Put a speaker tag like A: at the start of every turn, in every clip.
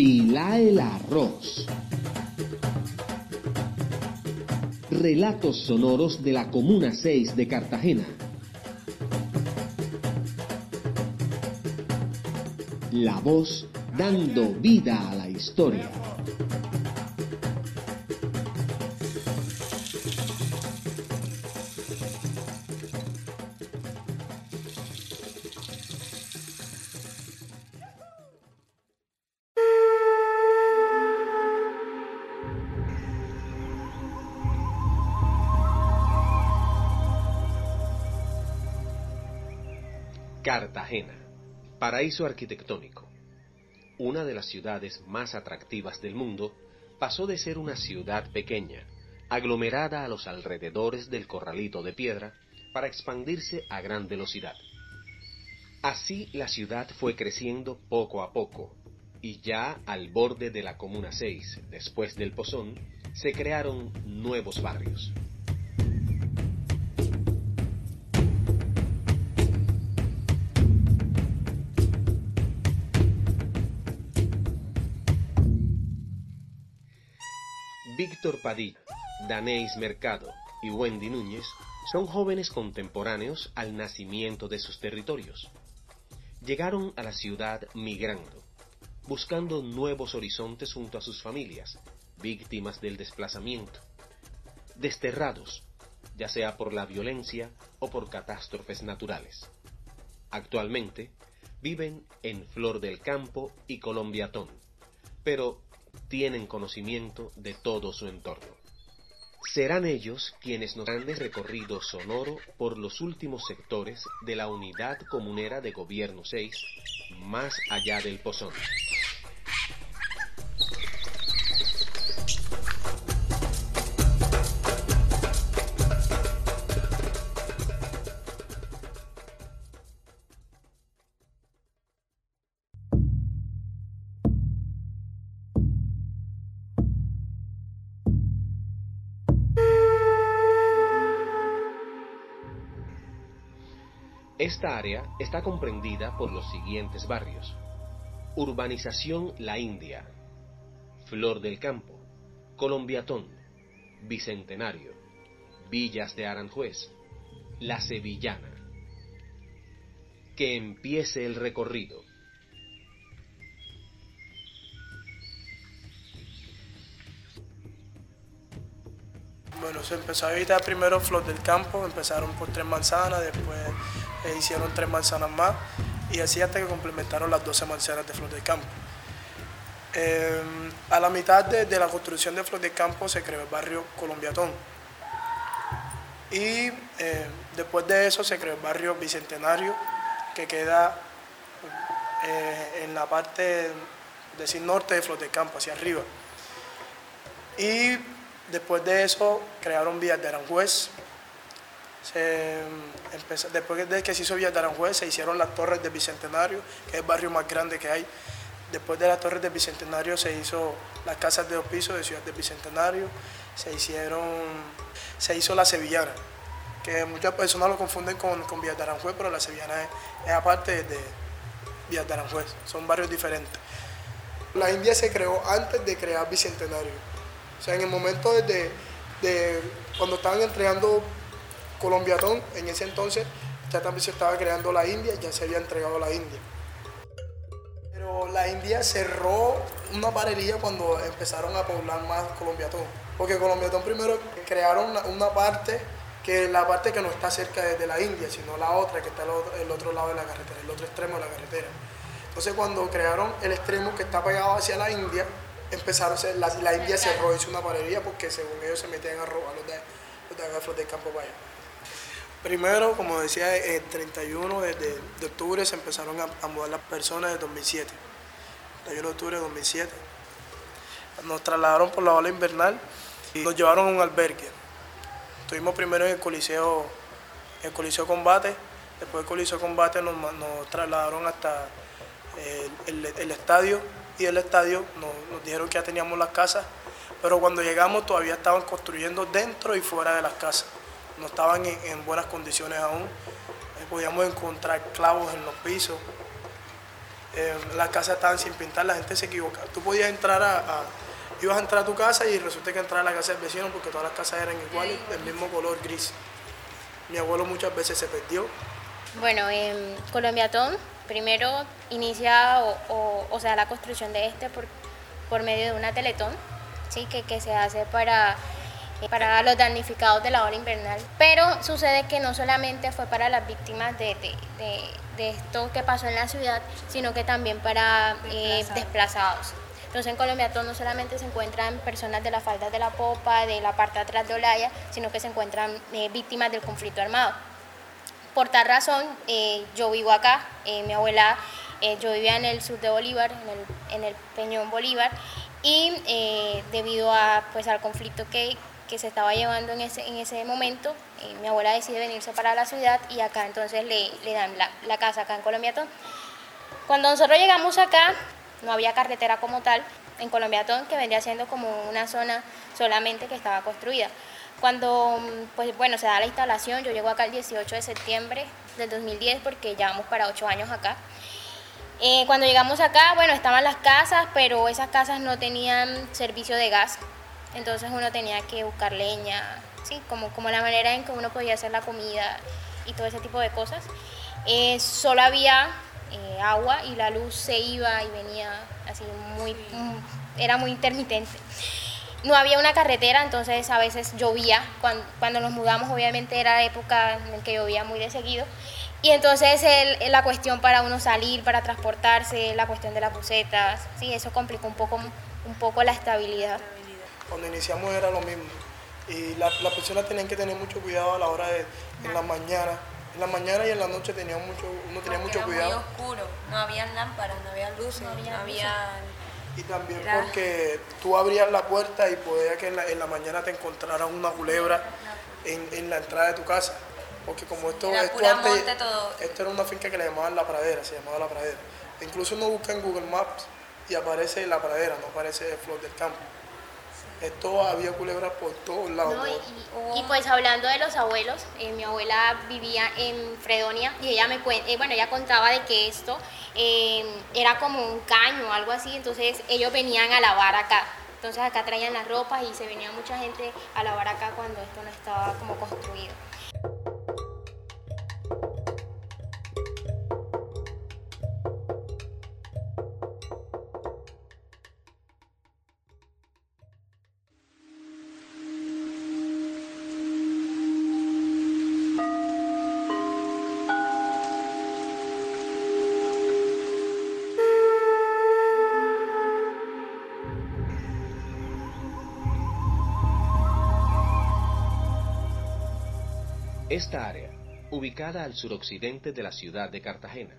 A: Apila el arroz. Relatos sonoros de la Comuna 6 de Cartagena. La voz dando vida a la historia. Cartagena, paraíso arquitectónico. Una de las ciudades más atractivas del mundo, pasó de ser una ciudad pequeña, aglomerada a los alrededores del corralito de piedra, para expandirse a gran velocidad. Así la ciudad fue creciendo poco a poco, y ya al borde de la Comuna 6, después del Pozón, se crearon nuevos barrios. Víctor Padilla, Danéis Mercado y Wendy Núñez son jóvenes contemporáneos al nacimiento de sus territorios. Llegaron a la ciudad migrando, buscando nuevos horizontes junto a sus familias, víctimas del desplazamiento, desterrados, ya sea por la violencia o por catástrofes naturales. Actualmente viven en Flor del Campo y Colombiatón, pero tienen conocimiento de todo su entorno. Serán ellos quienes nos dan el recorrido sonoro por los últimos sectores de la unidad comunera de Gobierno 6, más allá del Pozón. Esta área está comprendida por los siguientes barrios. Urbanización La India, Flor del Campo, Colombiatón, Bicentenario, Villas de Aranjuez, La Sevillana. Que empiece el recorrido.
B: Bueno, se empezó a evitar primero Flor del Campo, empezaron por tres manzanas, después eh, hicieron tres manzanas más y así hasta que complementaron las 12 manzanas de Flor del Campo. Eh, a la mitad de, la construcción de Flor del Campo se creó el barrio Colombiatón y eh, después de eso se creó el barrio Bicentenario que queda en la parte decir norte de Flor del Campo, hacia arriba. Y Después de eso crearon Villas de Aranjuez. Después de que se hizo de Aranjuez se hicieron las Torres del Bicentenario, que es el barrio más grande que hay. Después de las Torres del Bicentenario se hizo las casas de dos pisos de Ciudad del Bicentenario, se hicieron, se hizo la Sevillana, que muchas personas lo confunden con, con Villas de Aranjuez, pero la Sevillana es, aparte de Villas de Aranjuez, son barrios diferentes. La India se creó antes de crear Bicentenario o sea, en el momento de, cuando estaban entregando Colombiatón, en ese entonces ya también se estaba creando la India, ya se había entregado la India. Pero la India cerró una parería cuando empezaron a poblar más Colombiatón. Porque Colombiatón primero crearon una, parte que es la parte que no está cerca de, la India, sino la otra que está el otro lado de la carretera, el otro extremo de la carretera. Entonces cuando crearon el extremo que está pegado hacia la India, empezaron, la, la India cerró, hizo una panadería porque según ellos se metían a robar los de, los de, campo para allá. Primero, como decía, el 31 de, octubre se empezaron a, mudar las personas de 2007. 31 de octubre de 2007. Nos trasladaron por la ola invernal y nos llevaron a un albergue. Estuvimos primero en el Coliseo, el Coliseo Combate, después del Coliseo Combate nos, trasladaron hasta el estadio y el estadio, nos, dijeron que ya teníamos las casas, pero cuando llegamos todavía estaban construyendo dentro y fuera de las casas. No estaban en, buenas condiciones aún. Eh, podíamos encontrar clavos en los pisos. eh, las casas estaban sin pintar, la gente se equivoca. Tú podías entrar a, ibas a entrar a tu casa y resulta que entrar a la casa del vecino porque todas las casas eran iguales, del mismo color gris. Mi abuelo muchas veces se perdió.
C: Bueno, en Colombiatón primero inicia o, sea la construcción de este por, por medio de una teletón, sí, que, que se hace para para los damnificados de la ola invernal. Pero sucede que no solamente fue para las víctimas de, esto que pasó en la ciudad, sino que también para eh, desplazados. Entonces en Colombia no solamente se encuentran personas de la falda de la popa, de la parte de atrás de Olaya, sino que se encuentran eh, víctimas del conflicto armado. Por tal razón, eh, yo vivo acá, mi abuela, yo vivía en el sur de Bolívar, en el, en el Peñón Bolívar, y debido a, pues, al conflicto que, que se estaba llevando en ese, en ese momento, eh, mi abuela decide venirse para la ciudad y acá entonces le, le dan la, la, casa acá en Colombiatón. Cuando nosotros llegamos acá, no había carretera como tal en Colombiatón, que vendría siendo como una zona solamente que estaba construida. Cuando, pues bueno, se da la instalación, yo llego acá el 18 de septiembre del 2010 porque llevamos para ocho años acá. Eh, cuando llegamos acá, bueno, estaban las casas, pero esas casas no tenían servicio de gas. Entonces uno tenía que buscar leña, ¿sí? como, como la manera en que uno podía hacer la comida y todo ese tipo de cosas. Eh, solo había eh, agua y la luz se iba y venía así muy, mm, era muy intermitente. No había una carretera, entonces a veces llovía. Cuando, cuando nos mudamos, obviamente era época en la que llovía muy de seguido. Y entonces el, la cuestión para uno salir, para transportarse, la cuestión de las bucetas, sí, eso complicó un poco, un poco la estabilidad
B: cuando iniciamos era lo mismo. Y las personas tenían que tener mucho cuidado a la hora de, en la mañana. En la mañana y en la noche tenían mucho, uno tenía mucho cuidado.
D: Era muy oscuro, no había lámparas, no había luces, no había...
B: Y también porque tú abrías la puerta y podía que en la, en la mañana te encontraras una culebra en, en, la entrada de tu casa. Porque como esto, esto, antes, esto era una finca que le llamaban La Pradera, se llamaba La Pradera. Incluso uno busca en Google Maps y aparece La Pradera, no aparece Flor del Campo esto había culebras por todos lados.
C: y, pues hablando de los abuelos, eh, mi abuela vivía en Fredonia y ella me eh, bueno, ella contaba de que esto eh, era como un caño o algo así, entonces ellos venían a lavar acá. Entonces acá traían las ropas y se venía mucha gente a lavar acá cuando esto no estaba como construido.
A: Esta área, ubicada al suroccidente de la ciudad de Cartagena,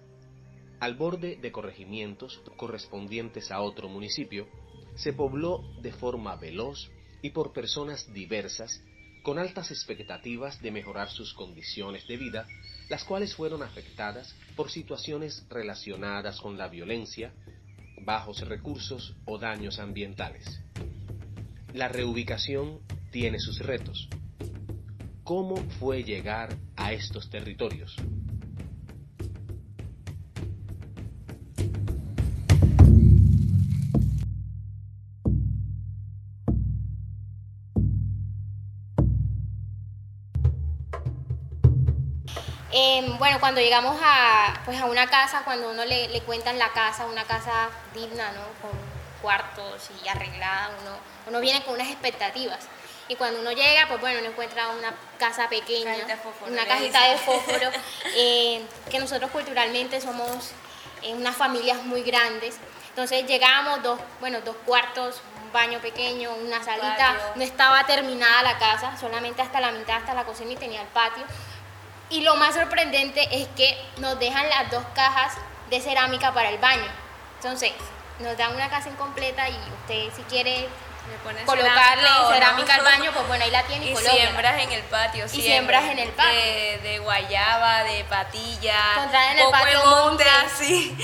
A: al borde de corregimientos correspondientes a otro municipio, se pobló de forma veloz y por personas diversas, con altas expectativas de mejorar sus condiciones de vida, las cuales fueron afectadas por situaciones relacionadas con la violencia, bajos recursos o daños ambientales. La reubicación tiene sus retos, cómo fue llegar a estos territorios.
C: Em, bueno, cuando llegamos a, pues a una casa, cuando uno le, le cuentan la casa, una casa digna, ¿no? con cuartos y arreglada, uno, uno viene con unas expectativas. Y cuando uno llega, pues bueno, uno encuentra una casa pequeña, una cajita de fósforo, eh, que nosotros culturalmente somos eh, unas familias muy grandes. Entonces llegamos, dos, bueno, dos cuartos, un baño pequeño, una salita, no estaba terminada la casa, solamente hasta la mitad, hasta la cocina y tenía el patio. Y lo más sorprendente es que nos dejan las dos cajas de cerámica para el baño. Entonces, nos dan una casa incompleta y usted si quiere colocarle cerámica, al baño, pues bueno, ahí la tiene y,
D: y siembras en el patio.
C: Y siembras en el patio.
D: De, guayaba, de patilla,
C: en el patio monte.
D: sí.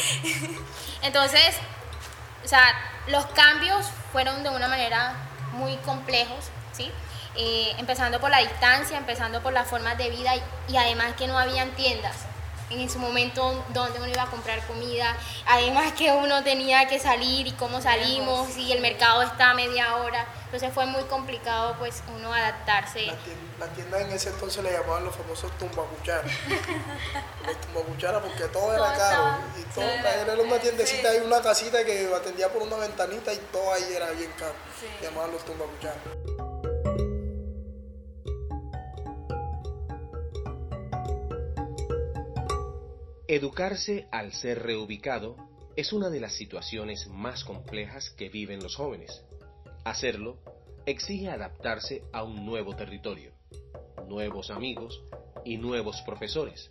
C: Entonces, o sea, los cambios fueron de una manera muy complejos, ¿sí? Eh, empezando por la distancia, empezando por las formas de vida y, y, además que no habían tiendas. En su momento dónde uno iba a comprar comida, además que uno tenía que salir y cómo salimos y el mercado está a media hora, entonces fue muy complicado pues uno adaptarse.
B: La tienda, en ese entonces le llamaban los famosos tumbacucharas, los tumbacucharas porque todo era caro y todo, era una tiendecita y una casita que atendía por una ventanita y todo ahí era bien caro, llamaban los tumbacucharas.
A: Educarse al ser reubicado es una de las situaciones más complejas que viven los jóvenes. Hacerlo exige adaptarse a un nuevo territorio, nuevos amigos y nuevos profesores.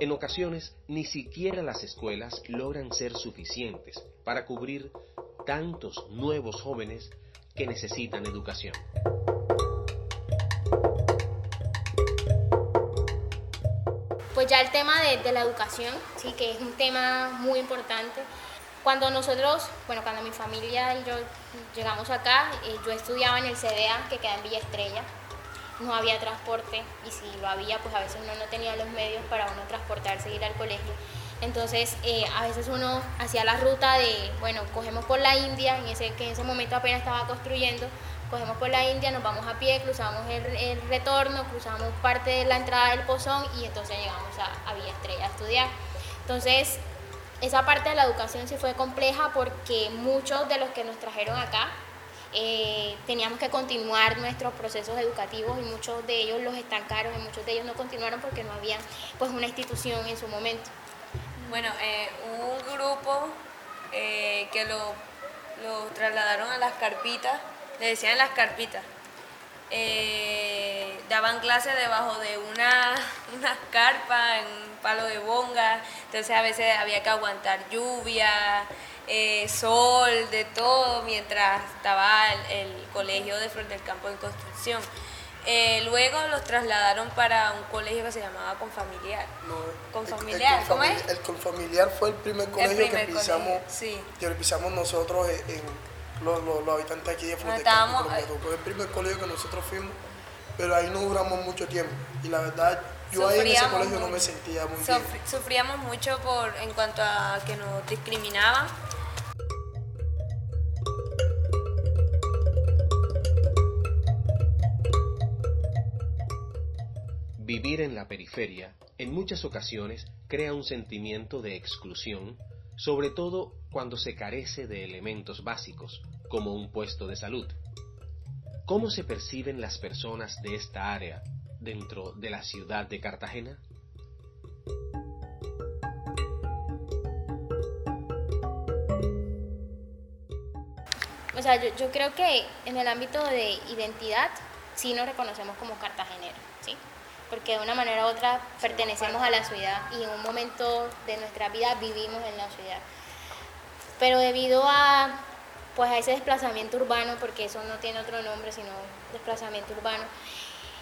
A: En ocasiones, ni siquiera las escuelas logran ser suficientes para cubrir tantos nuevos jóvenes que necesitan educación.
C: Pues ya el tema de, la educación, sí, que es un tema muy importante. Cuando nosotros, bueno, cuando mi familia y yo llegamos acá, eh, yo estudiaba en el CDA, que queda en Villa Estrella. No había transporte y si lo había, pues a veces uno no tenía los medios para uno transportarse e ir al colegio. Entonces, eh, a veces uno hacía la ruta de, bueno, cogemos por la India, en ese, que en ese momento apenas estaba construyendo, cogemos por la India, nos vamos a pie, cruzamos el, retorno, cruzamos parte de la entrada del Pozón y entonces llegamos a, a Villa Estrella a estudiar. Entonces, esa parte de la educación sí fue compleja porque muchos de los que nos trajeron acá eh, teníamos que continuar nuestros procesos educativos y muchos de ellos los estancaron y muchos de ellos no continuaron porque no había pues una institución en su momento.
D: Bueno, eh, un grupo eh, que lo, lo trasladaron a las carpitas le decían las carpitas. Eh, daban clases debajo de una, una carpa, en un palo de bonga, entonces a veces había que aguantar lluvia, eh, sol, de todo, mientras estaba el, colegio de frente del campo en construcción. Eh, luego los trasladaron para un colegio que se llamaba Confamiliar. No, Confamiliar, ¿cómo es?
B: El Confamiliar fue el primer colegio que, pisamos, que pisamos nosotros en los, los, habitantes aquí de Fuerteventura. Fue el primer colegio que nosotros fuimos, pero ahí no duramos mucho tiempo. Y la verdad, yo ahí en ese colegio no me sentía muy bien.
D: Sufríamos mucho por, en cuanto a que nos discriminaban.
A: Vivir en la periferia en muchas ocasiones crea un sentimiento de exclusión, sobre todo cuando se carece de elementos básicos, como un puesto de salud. ¿Cómo se perciben las personas de esta área dentro de la ciudad de Cartagena?
C: O sea, yo, creo que en el ámbito de identidad sí nos reconocemos como cartageneros, ¿sí? Porque de una manera u otra pertenecemos a la ciudad y en un momento de nuestra vida vivimos en la ciudad pero debido a pues a ese desplazamiento urbano, porque eso no tiene otro nombre sino desplazamiento urbano,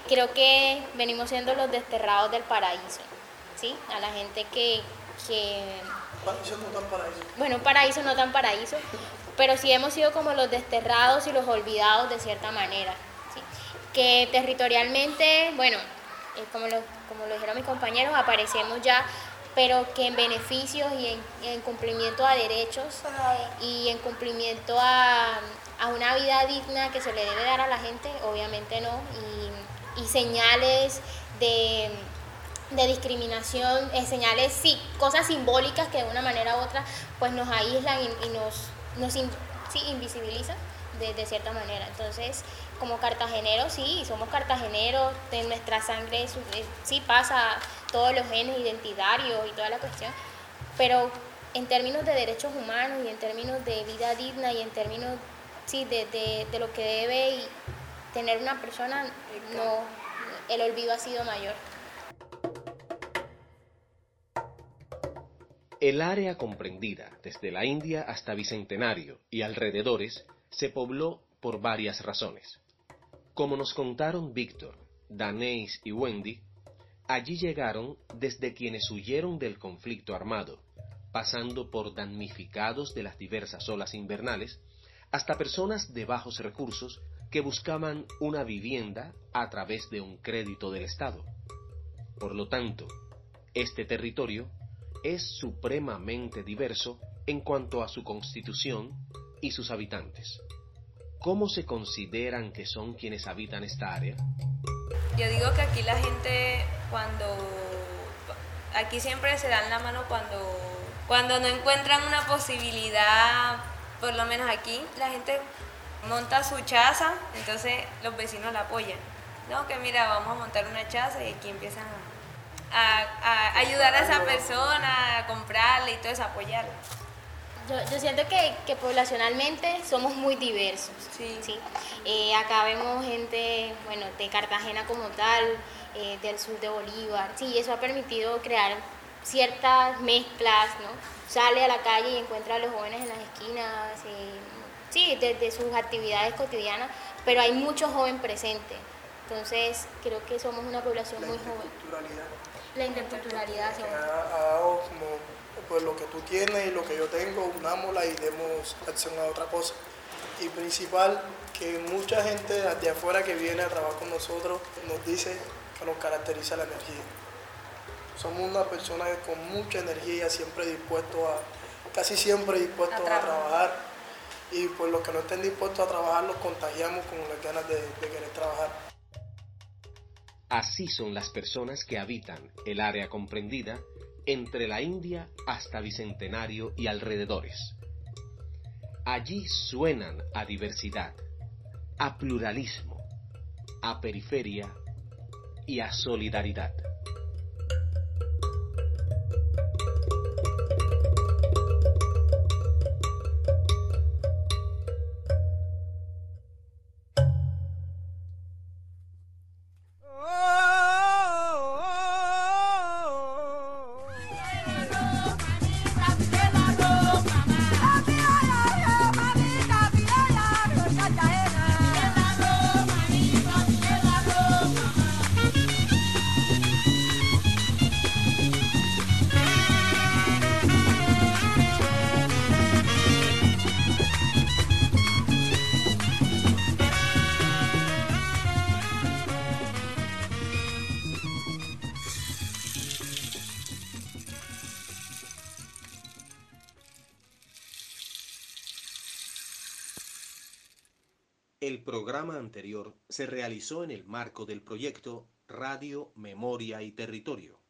C: creo que venimos siendo los desterrados del paraíso, ¿sí? A la gente que... que
B: paraíso no tan paraíso.
C: Bueno, paraíso no tan paraíso, pero sí hemos sido como los desterrados y los olvidados de cierta manera, ¿sí? Que territorialmente, bueno, eh, como, lo, como lo dijeron mis compañeros, aparecemos ya pero que en beneficios y en, cumplimiento a derechos y en cumplimiento a, una vida digna que se le debe dar a la gente, obviamente no, y, señales de, discriminación, eh, señales, sí, cosas simbólicas que de una manera u otra pues nos aíslan y, nos, nos invisibilizan de, cierta manera. Entonces, como cartageneros, sí, somos cartageneros, de nuestra sangre eh, sí pasa todos los genes identitarios y toda la cuestión, pero en términos de derechos humanos y en términos de vida digna y en términos sí, de, de lo que debe tener una persona, no, el olvido ha sido mayor.
A: El área comprendida desde la India hasta Bicentenario y alrededores se pobló por varias razones. Como nos contaron Víctor, Daneis y Wendy, allí llegaron desde quienes huyeron del conflicto armado, pasando por damnificados de las diversas olas invernales, hasta personas de bajos recursos que buscaban una vivienda a través de un crédito del Estado. Por lo tanto, Este territorio es supremamente diverso en cuanto a su constitución y sus habitantes. ¿Cómo se consideran que son quienes habitan esta área?
D: Yo digo que aquí la gente cuando aquí siempre se dan la mano cuando cuando no encuentran una posibilidad, por lo menos aquí la gente monta su chaza, entonces los vecinos la apoyan. No, que mira, vamos a montar una chaza y aquí empiezan a, ayudar a esa persona, a comprarle y todo eso, apoyarla.
C: Yo, yo, siento que, que, poblacionalmente somos muy diversos.
D: Sí.
C: ¿sí? Eh, acá vemos gente, bueno, de Cartagena como tal, eh, del sur de Bolívar. Sí, eso ha permitido crear ciertas mezclas, ¿no? Sale a la calle y encuentra a los jóvenes en las esquinas, eh, sí, desde sus actividades cotidianas, pero hay mucho joven presente. Entonces, creo que somos una población muy joven. La interculturalidad.
B: Que ha, como pues lo que tú tienes y lo que yo tengo, unámosla y demos acción a otra cosa. Y principal, que mucha gente de afuera que viene a trabajar con nosotros nos dice que nos caracteriza la energía. Somos una persona con mucha energía, siempre dispuesto a, casi siempre dispuesto a, trabajar. Y pues los que no estén dispuestos a trabajar los contagiamos con las ganas de, de querer trabajar.
A: Así son las personas que habitan el área comprendida entre la India hasta Bicentenario y alrededores. Allí suenan a diversidad, a pluralismo, a periferia y a solidaridad. El programa anterior se realizó en el marco del proyecto Radio, Memoria y Territorio,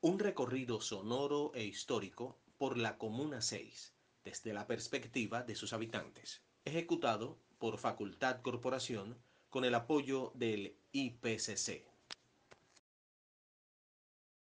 A: un recorrido sonoro e histórico por la Comuna 6, desde la perspectiva de sus habitantes, ejecutado por Facultad Corporación con el apoyo del IPCC.